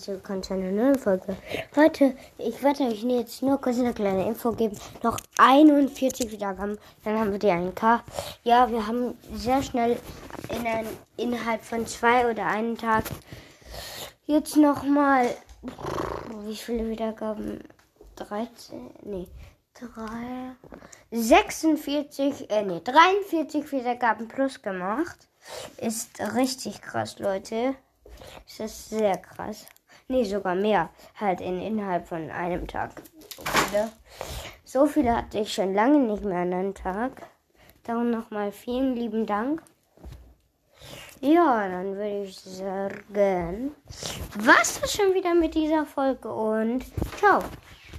zu eine neue Folge. Leute, ich werde euch jetzt nur kurz eine kleine Info geben. Noch 41 Wiedergaben, dann haben wir die 1K. Ja, wir haben sehr schnell in ein, innerhalb von zwei oder einem Tag jetzt nochmal, wie viele Wiedergaben? 13? Nee. 3, 46, äh, nee, 43 Wiedergaben plus gemacht. Ist richtig krass, Leute. Das ist sehr krass. Nee, sogar mehr. Halt in, innerhalb von einem Tag. So viele hatte ich schon lange nicht mehr an einem Tag. Darum nochmal vielen lieben Dank. Ja, dann würde ich sagen, was ist schon wieder mit dieser Folge und ciao.